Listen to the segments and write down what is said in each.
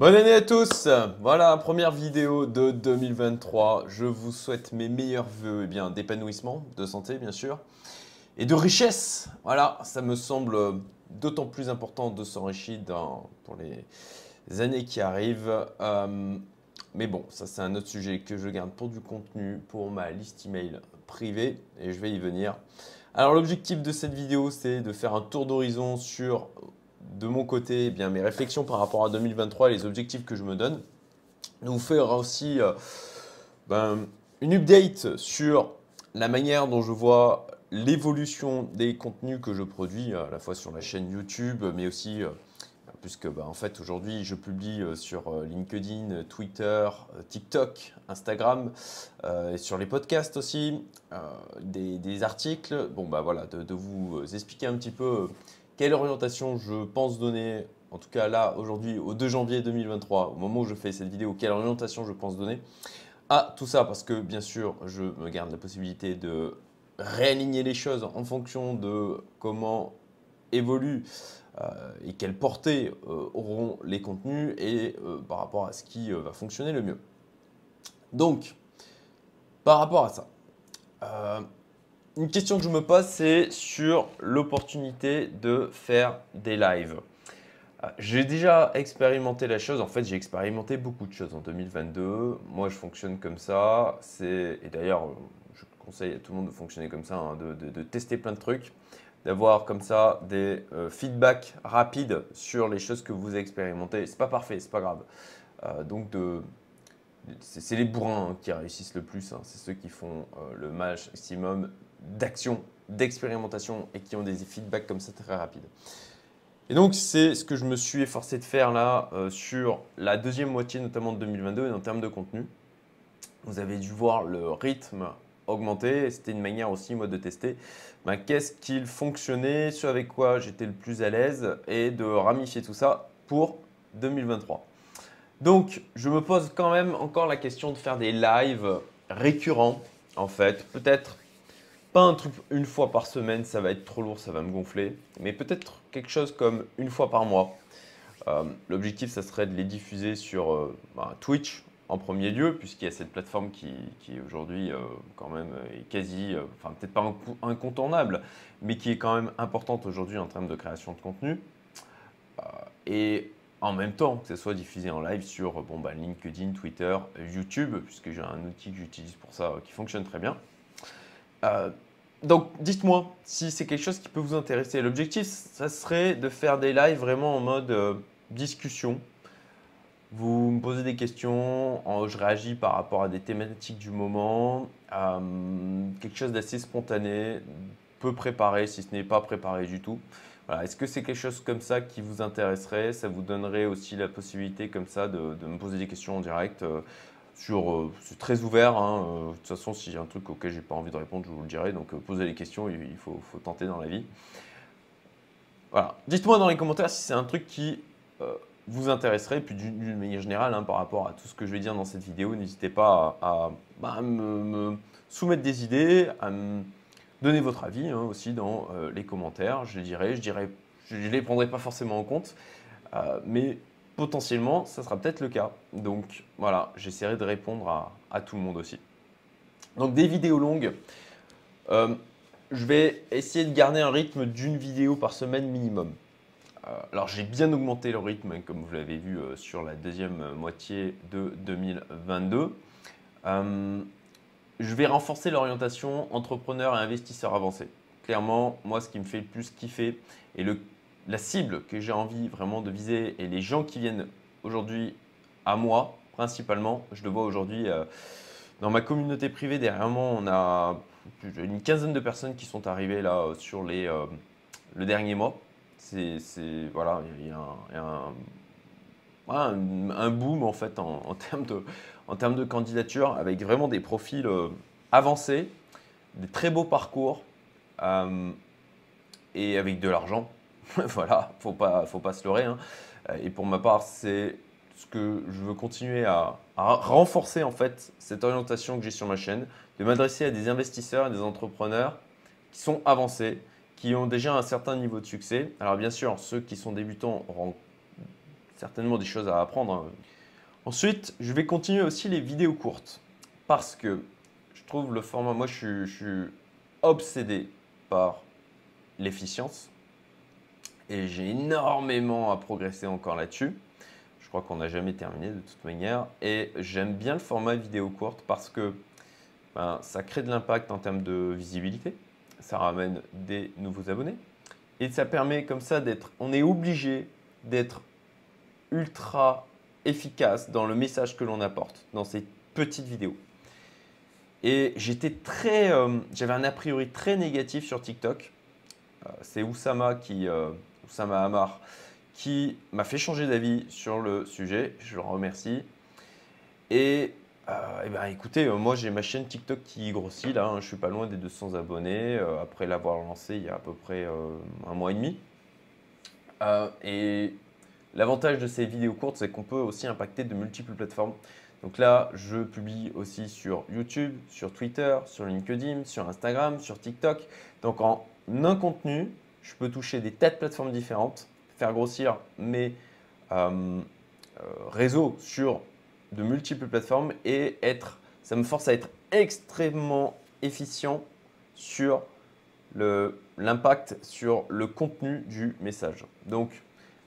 Bonne année à tous Voilà, première vidéo de 2023. Je vous souhaite mes meilleurs voeux eh bien d'épanouissement, de santé bien sûr, et de richesse. Voilà, ça me semble d'autant plus important de s'enrichir pour les années qui arrivent. Euh, mais bon, ça c'est un autre sujet que je garde pour du contenu, pour ma liste email privée, et je vais y venir. Alors l'objectif de cette vidéo, c'est de faire un tour d'horizon sur de mon côté eh bien, mes réflexions par rapport à 2023 et les objectifs que je me donne. Nous faire aussi euh, ben, une update sur la manière dont je vois l'évolution des contenus que je produis, à la fois sur la chaîne YouTube, mais aussi, euh, puisque ben, en fait aujourd'hui je publie euh, sur LinkedIn, Twitter, TikTok, Instagram, et sur les podcasts aussi, des, articles. Bon bah voilà, de, vous expliquer un petit peu quelle orientation je pense donner, en tout cas là, aujourd'hui, au 2 janvier 2023, au moment où je fais cette vidéo, quelle orientation je pense donner à tout ça? Parce que bien sûr, je me garde la possibilité de réaligner les choses en fonction de comment évoluent euh, et quelle portée euh, auront les contenus et euh, par rapport à ce qui va fonctionner le mieux. Donc, par rapport à ça, une question que je me pose, c'est sur l'opportunité de faire des lives. Euh, j'ai déjà expérimenté la chose. En fait, j'ai expérimenté beaucoup de choses en 2022. Moi, je fonctionne comme ça. Et d'ailleurs, je conseille à tout le monde de fonctionner comme ça, hein, de, tester plein de trucs, d'avoir comme ça des euh, feedbacks rapides sur les choses que vous expérimentez. C'est pas parfait, c'est pas grave. Euh, donc, c'est les bourrins hein, qui réussissent le plus. Hein. C'est ceux qui font le maximum d'action, d'expérimentation et qui ont des feedbacks comme ça très rapides. Et donc, c'est ce que je me suis efforcé de faire là euh, sur la deuxième moitié, notamment de 2022, et en termes de contenu. Vous avez dû voir le rythme augmenter. C'était une manière aussi, moi, de tester ben, qu'est-ce qu'il fonctionnait, ce avec quoi j'étais le plus à l'aise, et de ramifier tout ça pour 2023. Donc, je me pose quand même encore la question de faire des lives récurrents, en fait. Peut-être pas un truc une fois par semaine, ça va être trop lourd, ça va me gonfler. Mais peut-être quelque chose comme une fois par mois. Euh, l'objectif, ça serait de les diffuser sur euh, bah, Twitch en premier lieu, puisqu'il y a cette plateforme qui, aujourd'hui euh, quand même est quasi, enfin peut-être pas incontournable, mais qui est quand même importante aujourd'hui en termes de création de contenu. et en même temps, que ce soit diffusé en live sur bon, bah, LinkedIn, Twitter, YouTube, puisque j'ai un outil que j'utilise pour ça qui fonctionne très bien. Euh, donc, dites-moi si c'est quelque chose qui peut vous intéresser. L'objectif, ça serait de faire des lives vraiment en mode euh, discussion. Vous me posez des questions, je réagis par rapport à des thématiques du moment, euh, quelque chose d'assez spontané, peu préparé si ce n'est pas préparé du tout. Est-ce que c'est quelque chose comme ça qui vous intéresserait? Ça vous donnerait aussi la possibilité comme ça de, de me poser des questions en direct euh, c'est très ouvert. Hein, euh, de toute façon, y a un truc auquel j'ai pas envie de répondre, je vous le dirai. Donc, euh, posez les questions, il, faut, tenter dans la vie. Voilà. Dites-moi dans les commentaires si c'est un truc qui vous intéresserait. Puis, d'une manière générale, hein, par rapport à tout ce que je vais dire dans cette vidéo, n'hésitez pas à, bah, me, soumettre des idées, à me donner votre avis hein, aussi dans les commentaires. Je les dirai, je dirai, je les prendrai pas forcément en compte, mais potentiellement, ça sera peut-être le cas. Donc voilà, j'essaierai de répondre à, tout le monde aussi. Donc des vidéos longues. Euh, je vais essayer de garder un rythme d'une vidéo par semaine minimum. Euh, alors j'ai bien augmenté le rythme, hein, comme vous l'avez vu euh, sur la deuxième moitié de 2022. je vais renforcer l'orientation entrepreneur et investisseur avancé. Clairement, moi, ce qui me fait le plus kiffer et le la cible que j'ai envie vraiment de viser et les gens qui viennent aujourd'hui à moi, principalement, je le vois aujourd'hui euh, dans ma communauté privée. Derrière moi, on a une quinzaine de personnes qui sont arrivées là euh, sur euh, le dernier mois. C'est voilà, il y a, un, boom en fait en, termes de, en termes de candidature avec vraiment des profils avancés, des très beaux parcours et avec de l'argent voilà, faut pas, faut pas se leurrer. Hein. Euh, et pour ma part, c'est ce que je veux continuer à, renforcer en fait cette orientation que j'ai sur ma chaîne, de m'adresser à des investisseurs et des entrepreneurs qui sont avancés, qui ont déjà un certain niveau de succès. Alors bien sûr, ceux qui sont débutants auront certainement des choses à apprendre. hein. Ensuite, je vais continuer aussi les vidéos courtes parce que je trouve le format, moi je suis, je suis obsédé par l'efficience et j'ai énormément à progresser encore là-dessus. Je crois qu'on n'a jamais terminé de toute manière et j'aime bien le format vidéo courte parce que ben, ça crée de l'impact en termes de visibilité, ça ramène des nouveaux abonnés et ça permet comme ça d'être, on est obligé d'être ultra efficace dans le message que l'on apporte dans ces petites vidéos. Et j'étais très, euh, j'avais un a priori très négatif sur TikTok. Euh, c'est Oussama qui, euh, Oussama qui m'a fait changer d'avis sur le sujet. Je le remercie. Et, euh, eh ben, écoutez, euh, moi j'ai ma chaîne TikTok qui grossit là. hein. je suis pas loin des 200 abonnés euh, après l'avoir lancé il y a à peu près un mois et demi. Et l'avantage de ces vidéos courtes, c'est qu'on peut aussi impacter de multiples plateformes. Donc là, je publie aussi sur YouTube, sur Twitter, sur LinkedIn, sur Instagram, sur TikTok. Donc en un contenu, je peux toucher des tas de plateformes différentes, faire grossir mes euh, euh, réseaux sur de multiples plateformes et être, ça me force à être extrêmement efficient sur l'impact sur le contenu du message. Donc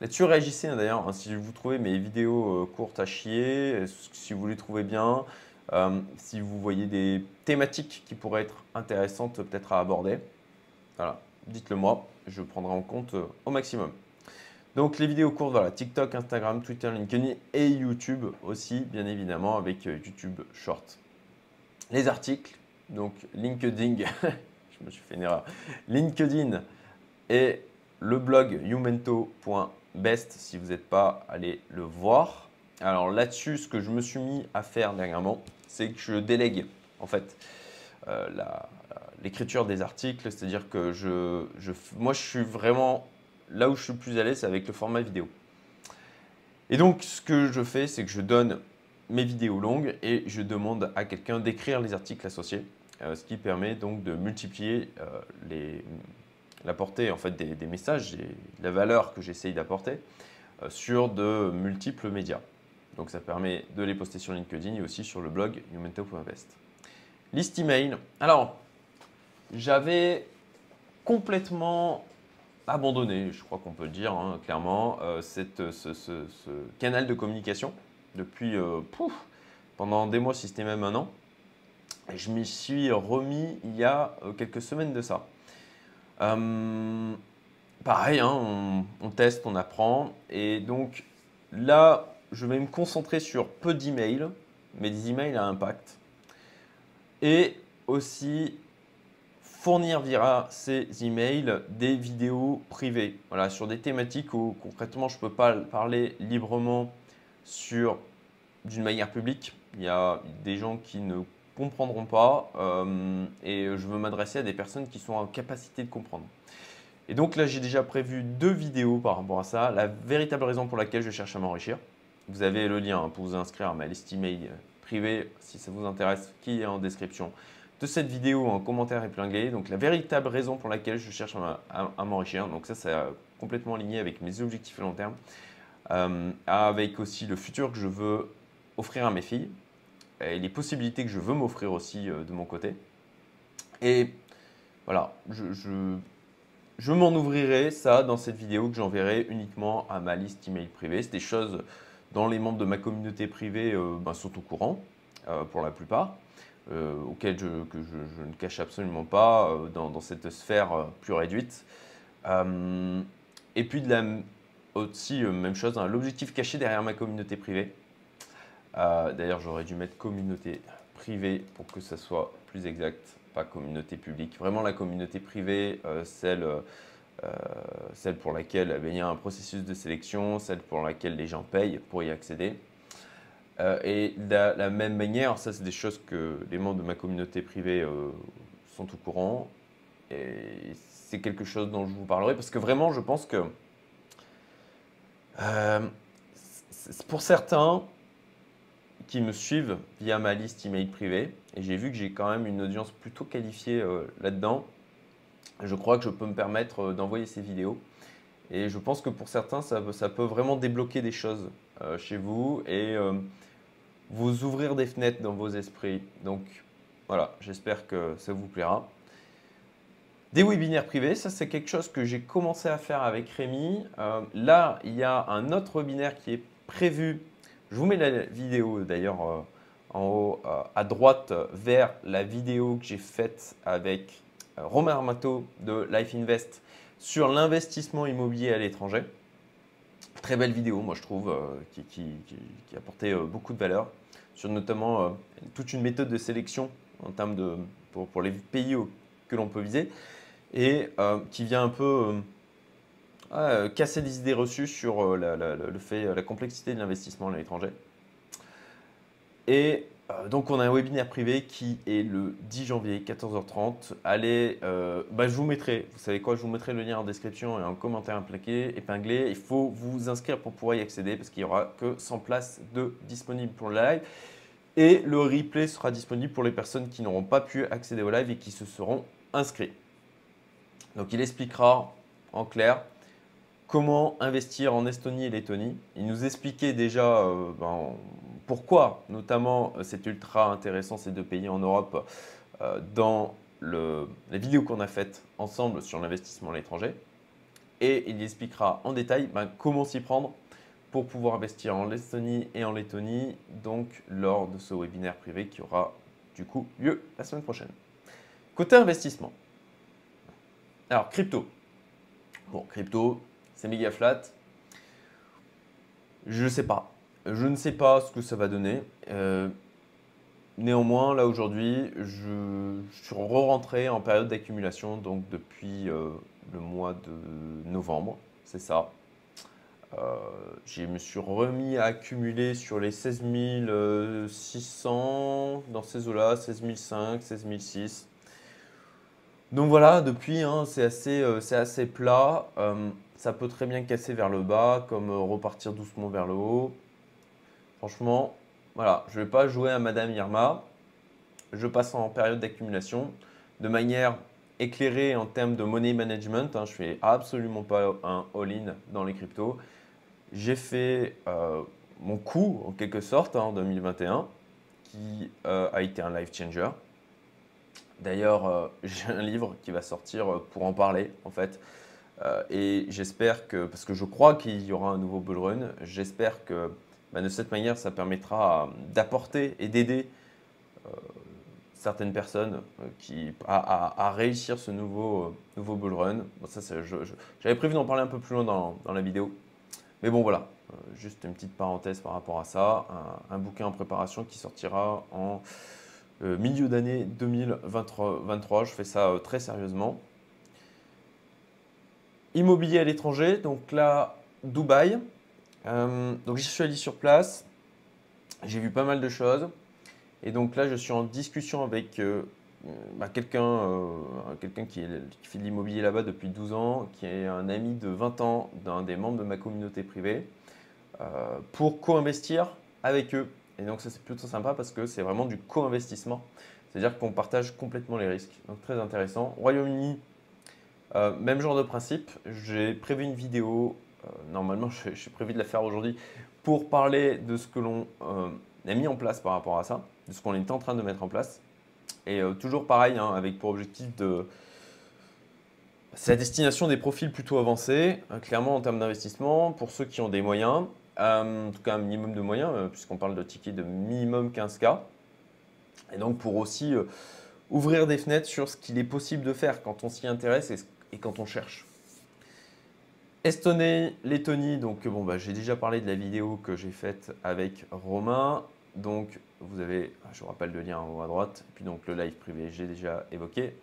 là-dessus, réagissez hein, d'ailleurs. hein, si vous trouvez mes vidéos euh, courtes à chier, si vous les trouvez bien, si vous voyez des thématiques qui pourraient être intéressantes peut-être à aborder, voilà, dites-le moi, je prendrai en compte euh, au maximum. Donc les vidéos courtes, voilà, TikTok, Instagram, Twitter, LinkedIn et YouTube aussi, bien évidemment, avec euh, YouTube Short. Les articles, donc LinkedIn, je me suis fait une erreur, LinkedIn et le blog youmento.best si vous n'êtes pas allé le voir. Alors là-dessus, ce que je me suis mis à faire dernièrement, c'est que je délègue en fait euh, la- l'écriture des articles, c'est-à-dire que je, je- moi je suis vraiment là où je suis le plus à l'aise, c'est avec le format vidéo. Et donc ce que je fais, c'est que je donne mes vidéos longues et je demande à quelqu'un d'écrire les articles associés, euh, ce qui permet donc de multiplier euh, les, la portée en fait des, messages et la valeur que j'essaye d'apporter euh, sur de multiples médias. Donc ça permet de les poster sur LinkedIn et aussi sur le blog youmento.invest. Liste email. Alors, j'avais complètement abandonné, je crois qu'on peut le dire hein, clairement, euh, cette- ce, ce- canal de communication depuis euh, pouf, pendant des mois, si c'était même un an. Et je m'y suis remis il y a euh, quelques semaines de ça. Euh, pareil, hein, on teste, on apprend. Et donc là, je vais me concentrer sur peu d'emails, mais des emails à impact. Et aussi fournir via ces emails des vidéos privées, voilà, sur des thématiques où concrètement je ne peux pas parler librement sur d'une manière publique. Il y a des gens qui ne comprendront pas euh, et je veux m'adresser à des personnes qui sont en capacité de comprendre. Et donc là, j'ai déjà prévu deux vidéos par rapport à ça. La véritable raison pour laquelle je cherche à m'enrichir. Vous avez le lien pour vous inscrire à ma liste email privée si ça vous intéresse, qui est en description de cette vidéo en commentaire épinglé. Donc la véritable raison pour laquelle je cherche à, m'enrichir. Donc ça, c'est complètement aligné avec mes objectifs à long terme, Euh, avec aussi le futur que je veux offrir à mes filles et les possibilités que je veux m'offrir aussi euh, de mon côté. Et voilà, je, m'en ouvrirai ça dans cette vidéo que j'enverrai uniquement à ma liste email privée. C'est des choses dont les membres de ma communauté privée euh, ben, sont au courant euh, pour la plupart euh, auquel je, ne cache absolument pas euh, dans, cette sphère euh, plus réduite. Euh, et puis de la, aussi, même chose, hein, l'objectif caché derrière ma communauté privée. D'ailleurs, j'aurais dû mettre communauté privée pour que ça soit plus exact, pas communauté publique. Vraiment la communauté privée, celle, celle pour laquelle eh il y a un processus de sélection, celle pour laquelle les gens payent pour y accéder. Euh, et de la, même manière, ça c'est des choses que les membres de ma communauté privée euh, sont au courant. Et c'est quelque chose dont je vous parlerai parce que vraiment je pense que euh, pour certains qui me suivent via ma liste email privée, et j'ai vu que j'ai quand même une audience plutôt qualifiée là-dedans, je crois que je peux me permettre d'envoyer ces vidéos Et je pense que pour certains, ça, peut vraiment débloquer des choses chez vous vous ouvrir des fenêtres dans vos esprits. Donc voilà, j'espère que ça vous plaira. Des webinaires privés, ça c'est quelque chose que j'ai commencé à faire avec Rémi. Euh, là, il y a un autre webinaire qui est prévu. Je vous mets la vidéo d'ailleurs euh, en haut euh, à droite vers la vidéo que j'ai faite avec Romain Armato de Life Invest sur l'investissement immobilier à l'étranger. Très belle vidéo, moi je trouve, qui, qui, apportait beaucoup de valeur sur notamment toute une méthode de sélection en termes de pour, pour les pays que l'on peut viser et euh, qui vient un peu euh, euh, casser des idées reçues sur le fait, la complexité de l'investissement à l'étranger. Et donc on a un webinaire privé qui est le 10 janvier 14h30. Allez, bah, je vous mettrai, vous savez quoi, je vous mettrai le lien en description et en commentaire épinglé. Il faut vous inscrire pour pouvoir y accéder parce qu'il n'y aura que 100 places de disponibles pour le live. Et le replay sera disponible pour les personnes qui n'auront pas pu accéder au live et qui se seront inscrits. Donc il expliquera en clair comment investir en Estonie et Lettonie. Il nous expliquait déjà euh, ben, pourquoi notamment euh, c'est ultra intéressant ces deux pays en Europe euh, dans les vidéos qu'on a faites ensemble sur l'investissement à l'étranger. Et il expliquera en détail ben, comment s'y prendre pour pouvoir investir en Estonie et en Lettonie, donc lors de ce webinaire privé qui aura du coup lieu la semaine prochaine. Côté investissement, alors, crypto. Bon, crypto, c'est méga flat. Je sais pas. Je ne sais pas ce que ça va donner. Euh, néanmoins, là aujourd'hui, je, suis re-rentré en période d'accumulation, donc depuis euh, le mois de novembre, c'est ça. Euh, je me suis remis à accumuler sur les 16 600 dans ces eaux-là, 16 500, 16 600. Donc voilà, depuis, hein, c'est assez, euh, assez, plat. Euh, ça peut très bien casser vers le bas, comme euh, repartir doucement vers le haut. Franchement, voilà, je ne vais pas jouer à Madame Irma. Je passe en période d'accumulation de manière éclairée en termes de money management. Hein, je ne fais absolument pas un all-in dans les cryptos. J'ai fait mon coup, en quelque sorte, hein, en 2021, qui a été un life changer. D'ailleurs, euh, j'ai un livre qui va sortir euh, pour en parler, en fait. Euh, et j'espère que, parce que je crois qu'il y aura un nouveau bull run, j'espère que bah, de cette manière, ça permettra d'apporter et d'aider certaines personnes qui, à, réussir ce nouveau, nouveau bull run. J'avais prévu d'en parler un peu plus loin dans, la vidéo. Mais bon, voilà, juste une petite parenthèse par rapport à ça. un bouquin en préparation qui sortira en euh, milieu d'année 2023. Je fais ça euh, très sérieusement. Immobilier à l'étranger, donc là, Dubaï. Euh, donc j'y suis allé sur place. J'ai vu pas mal de choses. Et donc là, je suis en discussion avec bah, quelqu'un quelqu'un qui, qui, fait de l'immobilier là-bas depuis 12 ans, qui est un ami de 20 ans d'un des membres de ma communauté privée, pour co-investir avec eux et donc ça c'est plutôt sympa parce que c'est vraiment du co-investissement. C'est-à-dire qu'on partage complètement les risques. Donc très intéressant. Royaume-Uni, euh, même genre de principe. J'ai prévu une vidéo, euh, normalement j'ai prévu de la faire aujourd'hui, pour parler de ce que l'on euh, a mis en place par rapport à ça, de ce qu'on est en train de mettre en place. Et toujours pareil, hein, avec pour objectif de... C'est la destination des profils plutôt avancés, clairement en termes d'investissement, pour ceux qui ont des moyens, en tout cas un minimum de moyens, puisqu'on parle de tickets de minimum 15K. Et donc pour aussi ouvrir des fenêtres sur ce qu'il est possible de faire quand on s'y intéresse et, quand on cherche. Estonie, Lettonie, donc bon, bah, j'ai déjà parlé de la vidéo que j'ai faite avec Romain. Donc vous avez, je vous rappelle le lien en haut à droite, puis donc le live privé, j'ai déjà évoqué.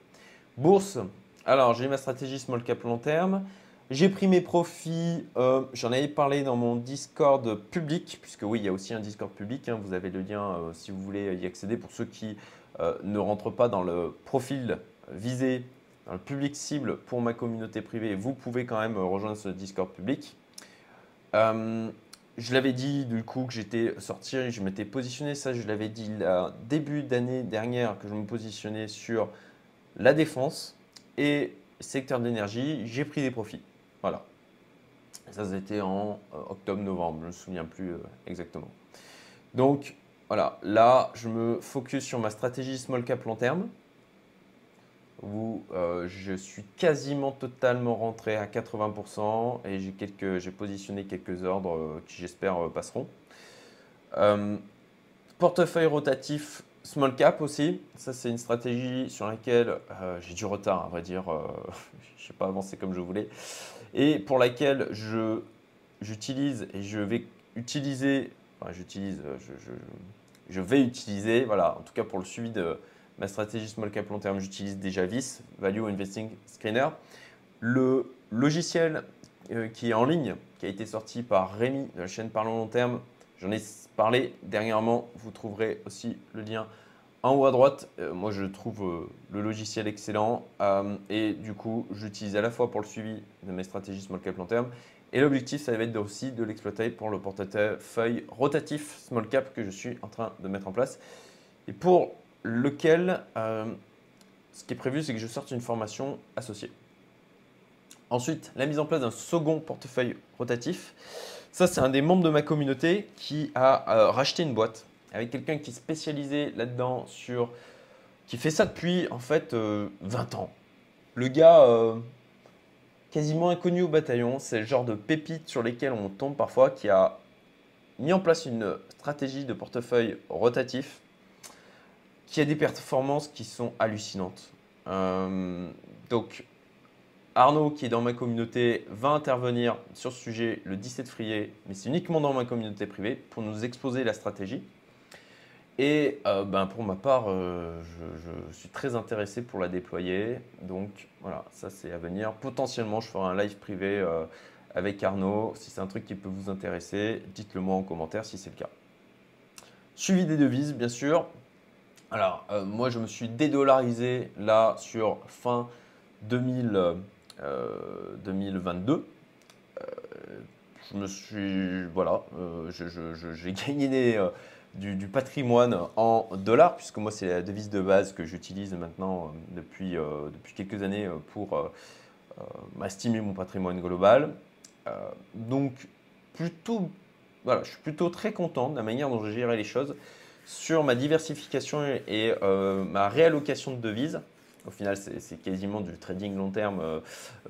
Bourse, alors j'ai ma stratégie small cap long terme. J'ai pris mes profits, euh, j'en avais parlé dans mon Discord public, puisque oui, il y a aussi un Discord public, hein. vous avez le lien euh, si vous voulez y accéder. Pour ceux qui euh, ne rentrent pas dans le profil visé, dans le public cible pour ma communauté privée, vous pouvez quand même rejoindre ce Discord public. je l'avais dit du coup que j'étais sorti, je m'étais positionné, ça je l'avais dit début d'année dernière que je me positionnais sur la défense et secteur d'énergie, j'ai pris des profits. Voilà. Ça, c'était en octobre-novembre, je ne me souviens plus exactement. Donc, voilà, là, je me focus sur ma stratégie small cap long terme où euh, je suis quasiment totalement rentré à 80% et j'ai, quelques, j'ai positionné quelques ordres euh, qui j'espère euh, passeront. portefeuille rotatif small cap aussi, ça c'est une stratégie sur laquelle j'ai du retard à vrai dire, je n'ai pas avancé comme je voulais, et pour laquelle je, j'utilise et je vais utiliser, enfin j'utilise, je, je, vais utiliser, voilà, en tout cas pour le suivi de ma stratégie small cap long terme, j'utilise déjà VIS, Value Investing Screener. Le logiciel euh, qui est en ligne, qui a été sorti par Rémi de la chaîne Parlons Long Terme, j'en ai parlé dernièrement, vous trouverez aussi le lien en haut à droite. Euh, moi, je trouve euh, le logiciel excellent et du coup, j'utilise à la fois pour le suivi de mes stratégies small cap long terme et l'objectif, ça va être aussi de l'exploiter pour le portefeuille rotatif small cap que je suis en train de mettre en place. Et pour lequel, euh, ce qui est prévu, c'est que je sorte une formation associée. Ensuite, la mise en place d'un second portefeuille rotatif. Ça, c'est un des membres de ma communauté qui a euh, racheté une boîte avec quelqu'un qui est spécialisé là-dedans, sur, qui fait ça depuis en fait 20 euh, ans. Le gars, quasiment inconnu au bataillon, c'est le genre de pépite sur lesquelles on tombe parfois, qui a mis en place une stratégie de portefeuille rotatif qui a des performances qui sont hallucinantes. Euh, donc, Arnaud, qui est dans ma communauté, va intervenir sur ce sujet le 17 février, mais c'est uniquement dans ma communauté privée pour nous exposer la stratégie. Et euh, ben, pour ma part, euh, je, suis très intéressé pour la déployer. Donc voilà, ça c'est à venir. Potentiellement, je ferai un live privé avec Arnaud. Si c'est un truc qui peut vous intéresser, dites-le moi en commentaire si c'est le cas. Suivi des devises, bien sûr. Alors, euh, moi, je me suis dédollarisé là sur fin 2000, 2022. Euh, euh, je me suis. Voilà, j'ai gagné du, patrimoine en dollars, puisque moi, c'est la devise de base que j'utilise maintenant depuis, depuis quelques années pour estimer mon patrimoine global. donc, plutôt. Voilà, je suis plutôt très content de la manière dont j'ai géré les choses sur ma diversification et euh, ma réallocation de devises. Au final, c'est quasiment du trading long terme euh,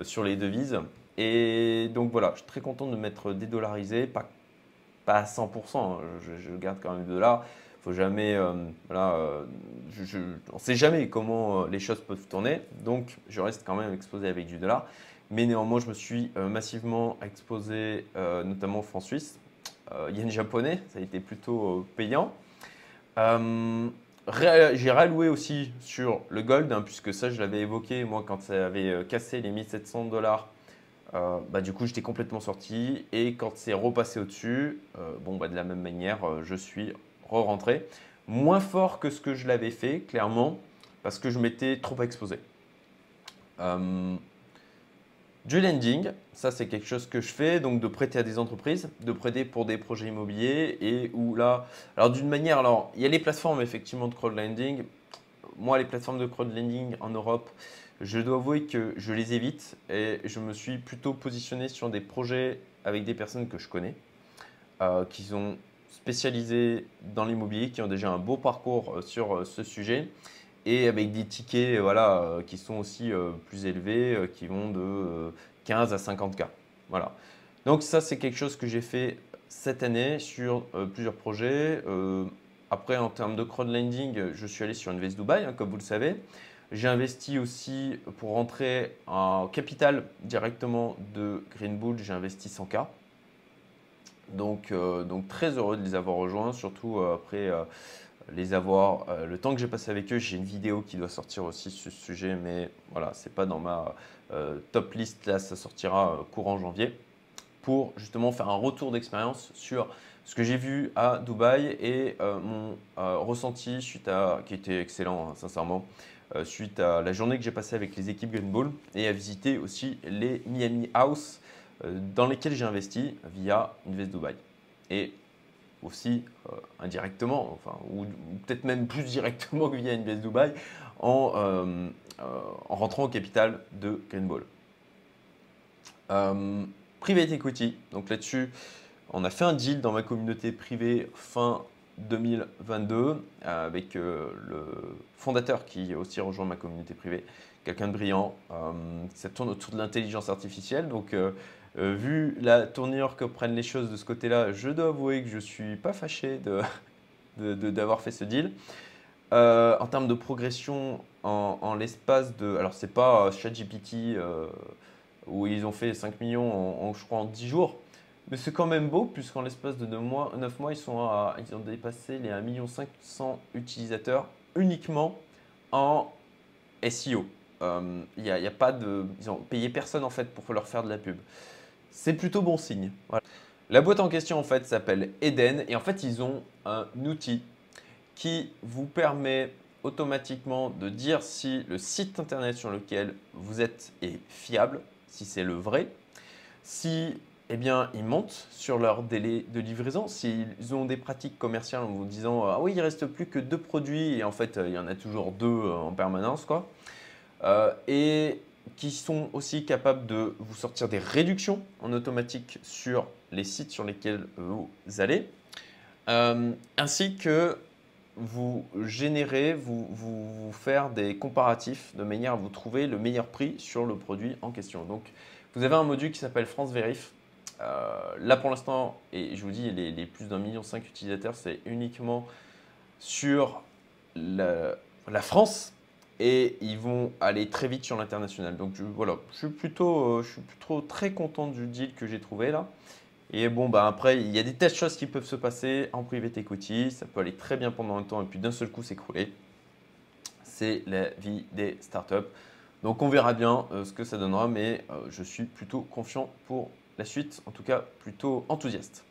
sur les devises. Et donc voilà, je suis très content de m'être dédollarisé, pas, à 100%, hein. je, garde quand même des dollars. Faut jamais, euh, voilà, on ne sait jamais comment les choses peuvent tourner, donc je reste quand même exposé avec du dollar. Mais néanmoins, je me suis massivement exposé notamment au franc suisse, yen japonais, ça a été plutôt payant. Euh, j'ai ralloué aussi sur le gold, hein, puisque ça, je l'avais évoqué, moi, quand ça avait euh, cassé les 1700 dollars. Euh, bah, du coup, j'étais complètement sorti. Et quand c'est repassé au-dessus, bon, bah, de la même manière, je suis re-rentré. Moins fort que ce que je l'avais fait, clairement, parce que je m'étais trop exposé. Du lending, ça c'est quelque chose que je fais, donc de prêter à des entreprises, de prêter pour des projets immobiliers et où là, alors d'une manière, alors il y a les plateformes effectivement de crowdlending. Moi, les plateformes de crowdlending en Europe, je dois avouer que je les évite et je me suis plutôt positionné sur des projets avec des personnes que je connais, euh, qui sont spécialisées dans l'immobilier, qui ont déjà un beau parcours euh, sur euh, ce sujet et avec des tickets euh, voilà, euh, qui sont aussi euh, plus élevés, qui vont de 15 à 50 k. Voilà. Donc ça, c'est quelque chose que j'ai fait cette année sur plusieurs projets. après, en termes de crowdlending, je suis allé sur Invest Dubai, hein, comme vous le savez. J'ai investi aussi pour rentrer en capital directement de Green Bull, j'ai investi 100K. Donc, donc très heureux de les avoir rejoints, surtout après les avoir. Euh, le temps que j'ai passé avec eux, j'ai une vidéo qui doit sortir aussi sur ce sujet, mais voilà, c'est pas dans ma euh, top list. Là, ça sortira euh, courant janvier pour justement faire un retour d'expérience sur ce que j'ai vu à Dubaï et mon ressenti suite à qui était excellent hein, sincèrement suite à la journée que j'ai passée avec les équipes Green Bull et à visiter aussi les Miami House dans lesquels j'ai investi via Invest Dubai. Et aussi euh, indirectement, enfin, ou, peut-être même plus directement que via NBS Dubai, en, euh, euh, en rentrant au capital de Green Ball. private equity. Donc là-dessus, on a fait un deal dans ma communauté privée fin 2022 avec le fondateur qui aussi rejoint ma communauté privée, quelqu'un de brillant. ça tourne autour de l'intelligence artificielle. Donc vu la tournure que prennent les choses de ce côté-là, je dois avouer que je ne suis pas fâché d'avoir de, fait ce deal. Euh, en termes de progression en, l'espace de. Alors, c'est pas euh, ChatGPT euh, où ils ont fait 5 millions en, je crois, en 10 jours, mais c'est quand même beau, puisqu'en l'espace de 9 mois, 9 mois ils, ont dépassé les 1 500 utilisateurs uniquement en SEO. Y a, pas de, ils ont payé personne en fait pour leur faire de la pub. C'est plutôt bon signe. La boîte en question en fait s'appelle Eden et en fait ils ont un outil qui vous permet automatiquement de dire si le site internet sur lequel vous êtes est fiable, si c'est le vrai, si eh bien, ils montent sur leur délai de livraison, s'ils ont des pratiques commerciales en vous disant ah oui il reste plus que deux produits et en fait il y en a toujours deux euh, en permanence quoi, euh, et qui sont aussi capables de vous sortir des réductions en automatique sur les sites sur lesquels vous allez, euh, ainsi que vous générer, vous, vous, faire des comparatifs de manière à vous trouver le meilleur prix sur le produit en question. Donc, vous avez un module qui s'appelle France Verif. Euh, là, pour l'instant, et je vous dis, les, plus d'un million cinq utilisateurs, c'est uniquement sur la, France et ils vont aller très vite sur l'international. Donc, voilà, je suis, plutôt, euh, je suis plutôt très content du deal que j'ai trouvé là. Et bon, bah après, il y a des tas de choses qui peuvent se passer en private equity. Ça peut aller très bien pendant un temps et puis d'un seul coup s'écrouler. C'est la vie des startups. Donc on verra bien euh, ce que ça donnera, mais euh, je suis plutôt confiant pour la suite, en tout cas plutôt enthousiaste.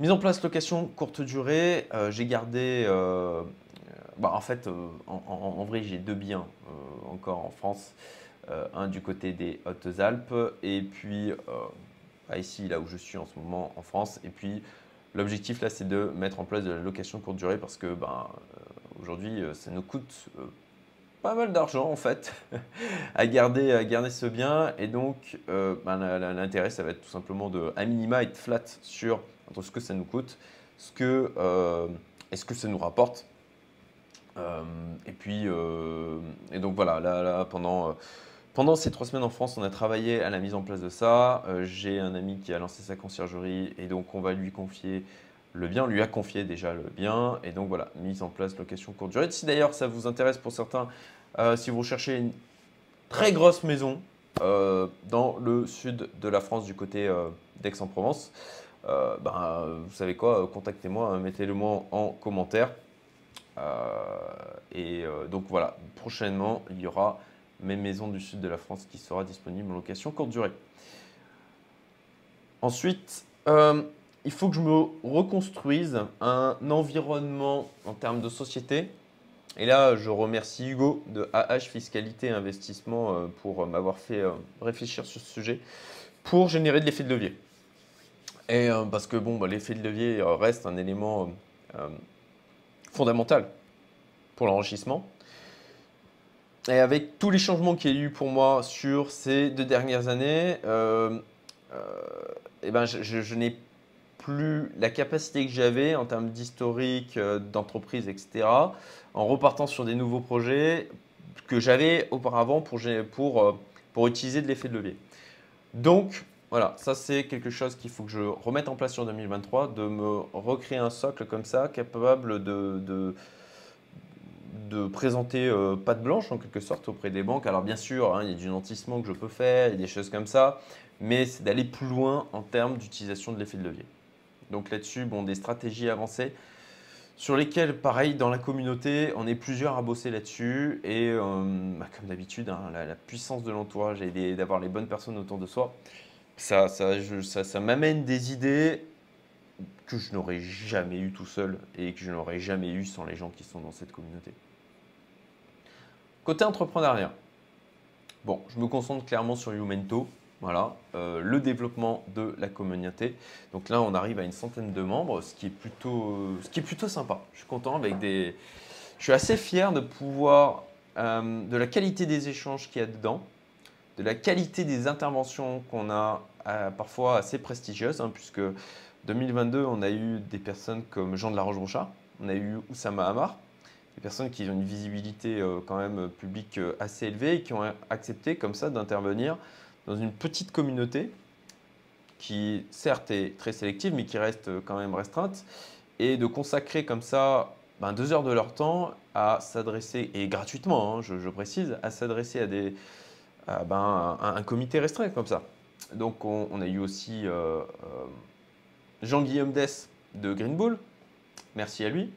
Mise en place location courte durée, j'ai gardé, bah, en fait, en, en, vrai j'ai deux biens encore en France, un du côté des Hautes-Alpes et puis ici, là où je suis en ce moment en France. Et puis, l'objectif là, c'est de mettre en place de la location courte durée parce que ben, euh, aujourd'hui, euh, ça nous coûte euh, pas mal d'argent en fait à, garder, à garder ce bien. Et donc, ben, l'intérêt, ça va être tout simplement de, à minima, être flat sur entre ce que ça nous coûte, ce que, est ce que ça nous rapporte. Et puis, et donc voilà, là, là pendant pendant ces trois semaines en France, on a travaillé à la mise en place de ça. Euh, j'ai un ami qui a lancé sa conciergerie et donc on va lui confier le bien, lui a confié déjà le bien. Et donc voilà, mise en place, location courte durée. Si d'ailleurs ça vous intéresse pour certains, euh, si vous recherchez une très grosse maison euh, dans le sud de la France, du côté d'Aix-en-Provence, ben, vous savez quoi, contactez-moi, mettez-le moi en commentaire. Et donc voilà, prochainement, il y aura mes maisons du sud de la France qui sera disponible en location courte durée. Ensuite, euh, il faut que je me reconstruise un environnement en termes de société. Et là, je remercie Hugo de AH Fiscalité Investissement euh, pour m'avoir fait euh, réfléchir sur ce sujet pour générer de l'effet de levier. Et parce que bon, bah, l'effet de levier reste un élément fondamental pour l'enrichissement. Et avec tous les changements qu'il y a eu pour moi sur ces deux dernières années, euh, euh, eh ben je, n'ai plus la capacité que j'avais en termes d'historique, euh, d'entreprise, etc., en repartant sur des nouveaux projets que j'avais auparavant pour, pour, pour utiliser de l'effet de levier. Donc, voilà, ça c'est quelque chose qu'il faut que je remette en place sur 2023, de me recréer un socle comme ça, capable de présenter euh, patte blanche en quelque sorte auprès des banques. Alors bien sûr, hein, il y a du nantissement que je peux faire, il y a des choses comme ça, mais c'est d'aller plus loin en termes d'utilisation de l'effet de levier. Donc là-dessus, bon, des stratégies avancées sur lesquelles, pareil, dans la communauté, on est plusieurs à bosser là-dessus. Et euh, bah, comme d'habitude, hein, la, puissance de l'entourage et d'avoir les bonnes personnes autour de soi, ça, m'amène des idées que je n'aurais jamais eu tout seul et que je n'aurais jamais eu sans les gens qui sont dans cette communauté. Côté entrepreneuriat, bon, je me concentre clairement sur Youmento, voilà, euh, le développement de la communauté. Donc là, on arrive à une centaine de membres, ce qui est plutôt, plutôt sympa. Je suis content avec des, je suis assez fier de pouvoir, euh, de la qualité des échanges qu'il y a dedans, de la qualité des interventions qu'on a parfois assez prestigieuses, hein, puisque 2022, on a eu des personnes comme Jean de la Roche-Brochard, on a eu Oussama Hamar, des personnes qui ont une visibilité euh, quand même publique euh, assez élevée et qui ont accepté comme ça d'intervenir dans une petite communauté qui certes est très sélective mais qui reste quand même restreinte et de consacrer comme ça ben, deux heures de leur temps à s'adresser, et gratuitement hein, je, précise, à s'adresser à, des, ben, un comité restreint comme ça. Donc on, a eu aussi euh, Jean-Guillaume Dess de Green Bull, merci à lui.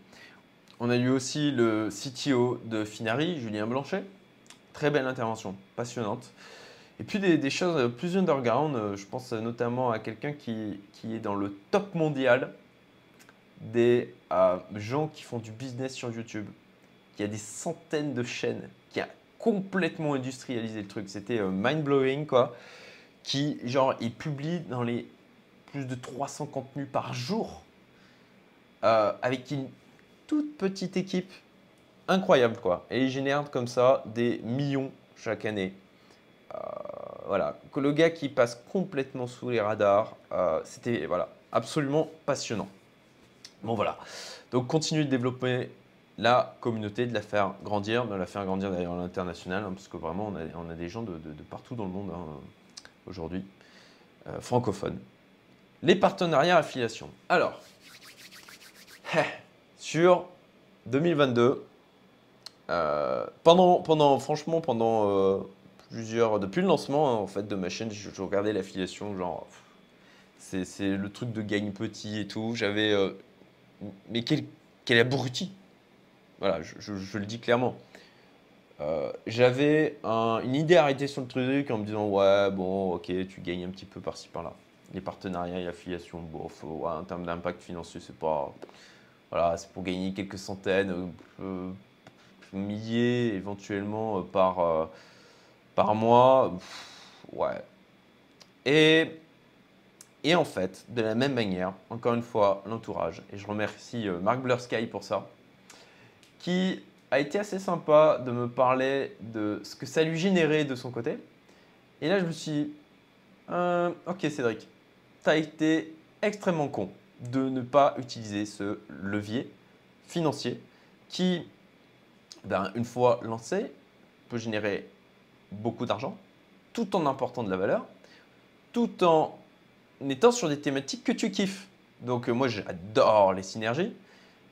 On a eu aussi le CTO de Finari, Julien Blanchet. Très belle intervention, passionnante. Et puis des, choses plus underground, euh, je pense notamment à quelqu'un qui, est dans le top mondial des euh, gens qui font du business sur YouTube, qui a des centaines de chaînes, qui complètement industrialisé le truc. C'était euh, mind-blowing, quoi. Qui, genre, il publie dans les plus de 300 contenus par jour, avec une toute petite équipe incroyable quoi. Et il génère comme ça des millions chaque année. Euh, voilà, que le gars qui passe complètement sous les radars, euh, c'était voilà absolument passionnant. Bon voilà, donc continuer de développer la communauté, de la faire grandir, de la faire grandir d'ailleurs à l'international, hein, parce que vraiment on a, on a des gens de, partout dans le monde hein, aujourd'hui, euh, francophones. Les partenariats affiliation. Alors, sur 2022. Euh, pendant, pendant, franchement, pendant euh, plusieurs. Depuis le lancement hein, en fait, de ma chaîne, je, regardais l'affiliation, genre. C'est le truc de gagne petit et tout. J'avais. Mais quel, quel abruti Voilà, je, le dis clairement. J'avais une idée arrêtée sur le truc en me disant Ouais, bon, ok, tu gagnes un petit peu par-ci par-là. Les partenariats et l'affiliation, bon, en termes d'impact financier, c'est pas. Voilà, c'est pour gagner quelques centaines, euh, euh, milliers éventuellement euh, par, par mois. ouais. Et, et en fait, de la même manière, encore une fois, l'entourage, et je remercie Marc Blursky pour ça, qui a été assez sympa de me parler de ce que ça lui générait de son côté. Et là, je me suis dit, ok Cédric, tu as été extrêmement con de ne pas utiliser ce levier financier qui, ben, une fois lancé, peut générer beaucoup d'argent tout en important de la valeur, tout en étant sur des thématiques que tu kiffes. Donc euh, moi j'adore les synergies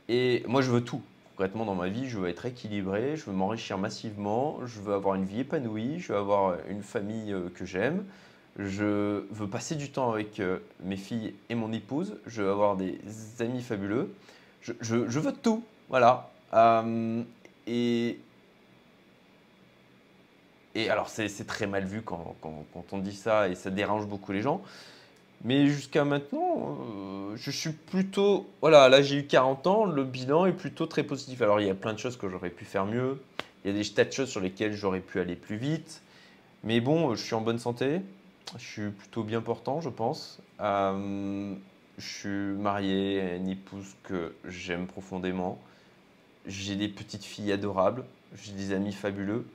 et moi je veux tout. Concrètement dans ma vie, je veux être équilibré, je veux m'enrichir massivement, je veux avoir une vie épanouie, je veux avoir une famille euh, que j'aime, je veux passer du temps avec euh, mes filles et mon épouse, je veux avoir des amis fabuleux, je, veux tout, voilà. Euh, et, et alors c'est très mal vu quand, on dit ça et ça dérange beaucoup les gens. Mais jusqu'à maintenant, euh, je suis plutôt... Voilà, là j'ai eu 40 ans, le bilan est plutôt très positif. Alors il y a plein de choses que j'aurais pu faire mieux, il y a des tas de choses sur lesquelles j'aurais pu aller plus vite. Mais bon, je suis en bonne santé, je suis plutôt bien portant, je pense. Euh, je suis marié à une épouse que j'aime profondément. J'ai des petites filles adorables. J'ai des amis fabuleux.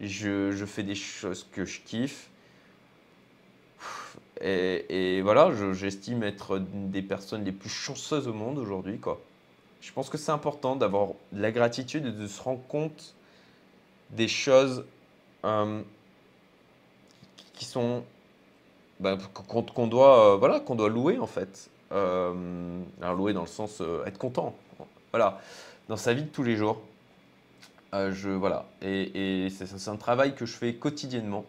Je, je, fais des choses que je kiffe. Et, voilà, j'estime être une des personnes les plus chanceuses au monde aujourd'hui. Je pense que c'est important d'avoir de la gratitude et de se rendre compte des choses euh, qui sont bah, qu'on doit, euh, voilà, qu'on doit louer en fait. Euh, alors louer dans le sens être content. Voilà, dans sa vie de tous les jours. je, voilà. Et, c'est un travail que je fais quotidiennement.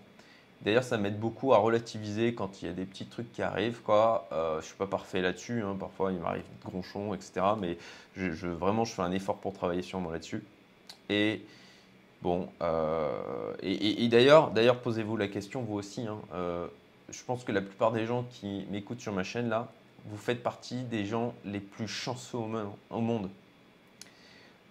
D'ailleurs, ça m'aide beaucoup à relativiser quand il y a des petits trucs qui arrivent. Quoi. Euh, je suis pas parfait là-dessus. Hein. Parfois, il m'arrive de gronchons, etc. Mais je, vraiment, je fais un effort pour travailler sur moi là-dessus. Et bon, et, et d'ailleurs, posez-vous la question, vous aussi. Hein, je pense que la plupart des gens qui m'écoutent sur ma chaîne là, vous faites partie des gens les plus chanceux au monde.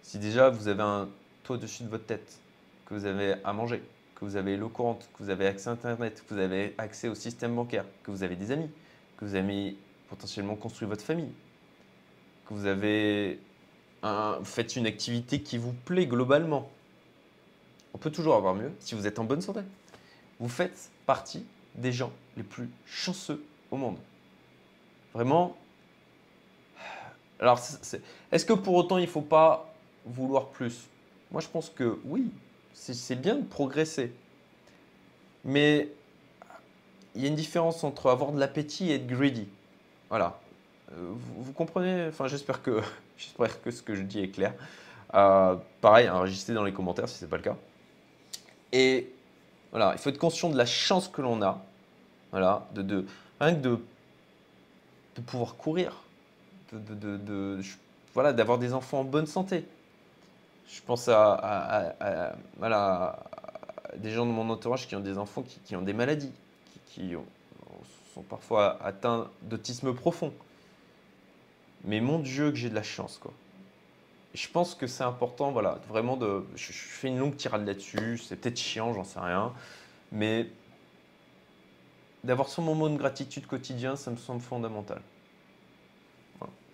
Si déjà vous avez un toit au-dessus de votre tête, que vous avez à manger, que vous avez l'eau courante, que vous avez accès à Internet, que vous avez accès au système bancaire, que vous avez des amis, que vous avez potentiellement construit votre famille, que vous avez un, faites une activité qui vous plaît globalement. On peut toujours avoir mieux si vous êtes en bonne santé. Vous faites partie des gens les plus chanceux au monde. Vraiment. Alors, est-ce que pour autant il ne faut pas vouloir plus? Moi, je pense que oui, c'est bien de progresser. Mais il y a une différence entre avoir de l'appétit et être greedy. Voilà. Euh, vous, comprenez Enfin, j'espère que, que ce que je dis est clair. Euh, pareil, enregistrez dans les commentaires si ce n'est pas le cas. Et voilà, il faut être conscient de la chance que l'on a, voilà, de, de, rien que de, de pouvoir courir, de, de voilà, d'avoir des enfants en bonne santé. Je pense à, voilà, des gens de mon entourage qui ont des enfants qui, ont des maladies, qui, sont parfois atteints d'autisme profond. Mais mon Dieu que j'ai de la chance, quoi. je pense que c'est important, voilà, vraiment de. Je, fais une longue tirade là-dessus, c'est peut-être chiant, j'en sais rien. Mais d'avoir son moment de gratitude quotidien, ça me semble fondamental.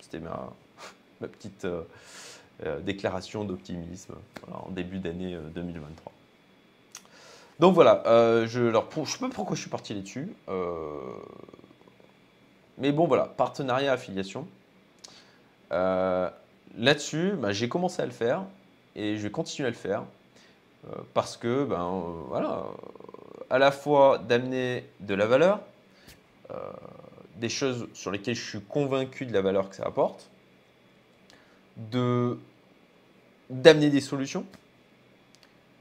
C'était ma, ma petite. Euh, déclaration d'optimisme en début d'année 2023. Euh, Donc voilà, euh, je ne sais pas pourquoi je suis parti là-dessus. mais bon voilà, partenariat, affiliation. là-dessus, bah, j'ai commencé à le faire et je vais continuer à le faire parce que, ben voilà, à la fois d'amener de la valeur, des choses sur lesquelles je suis convaincu de la valeur que ça apporte, de d'amener des solutions,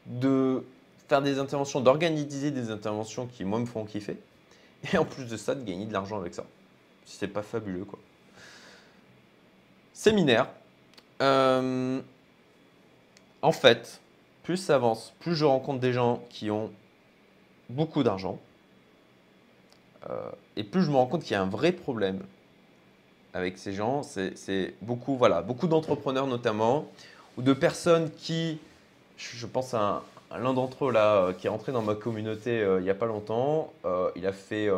de faire des interventions, d'organiser des interventions qui, moi, me font kiffer, et en plus de ça, de gagner de l'argent avec ça. C'est pas fabuleux, quoi. Séminaire. Euh, en fait, plus ça avance, plus je rencontre des gens qui ont beaucoup d'argent, euh, et plus je me rends compte qu'il y a un vrai problème avec ces gens. C'est beaucoup, voilà, beaucoup d'entrepreneurs notamment, ou de personnes qui, je pense à, l'un d'entre eux là, euh, qui est rentré dans ma communauté euh, il n'y a pas longtemps. Euh, il a fait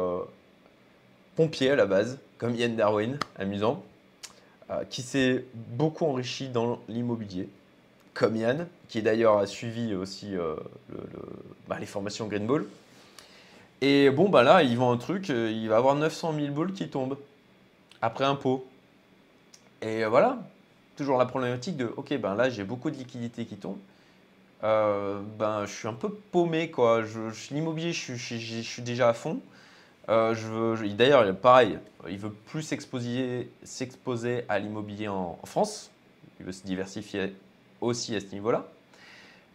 pompier à la base, comme Yann Darwin, amusant, qui s'est beaucoup enrichi dans l'immobilier, comme Yann, qui d'ailleurs a suivi aussi bah, les formations Green Ball. Et bon, bah là, il vend un truc, il va avoir 900 000 boules qui tombent après impôt. Et voilà, toujours la problématique de ok, ben là j'ai beaucoup de liquidités qui tombent. Euh, ben, je suis un peu paumé quoi. Je, l'immobilier, je, je, suis déjà à fond. Euh, d'ailleurs, pareil, il veut plus s'exposer, s'exposer à l'immobilier en, France. Il veut se diversifier aussi à ce niveau-là.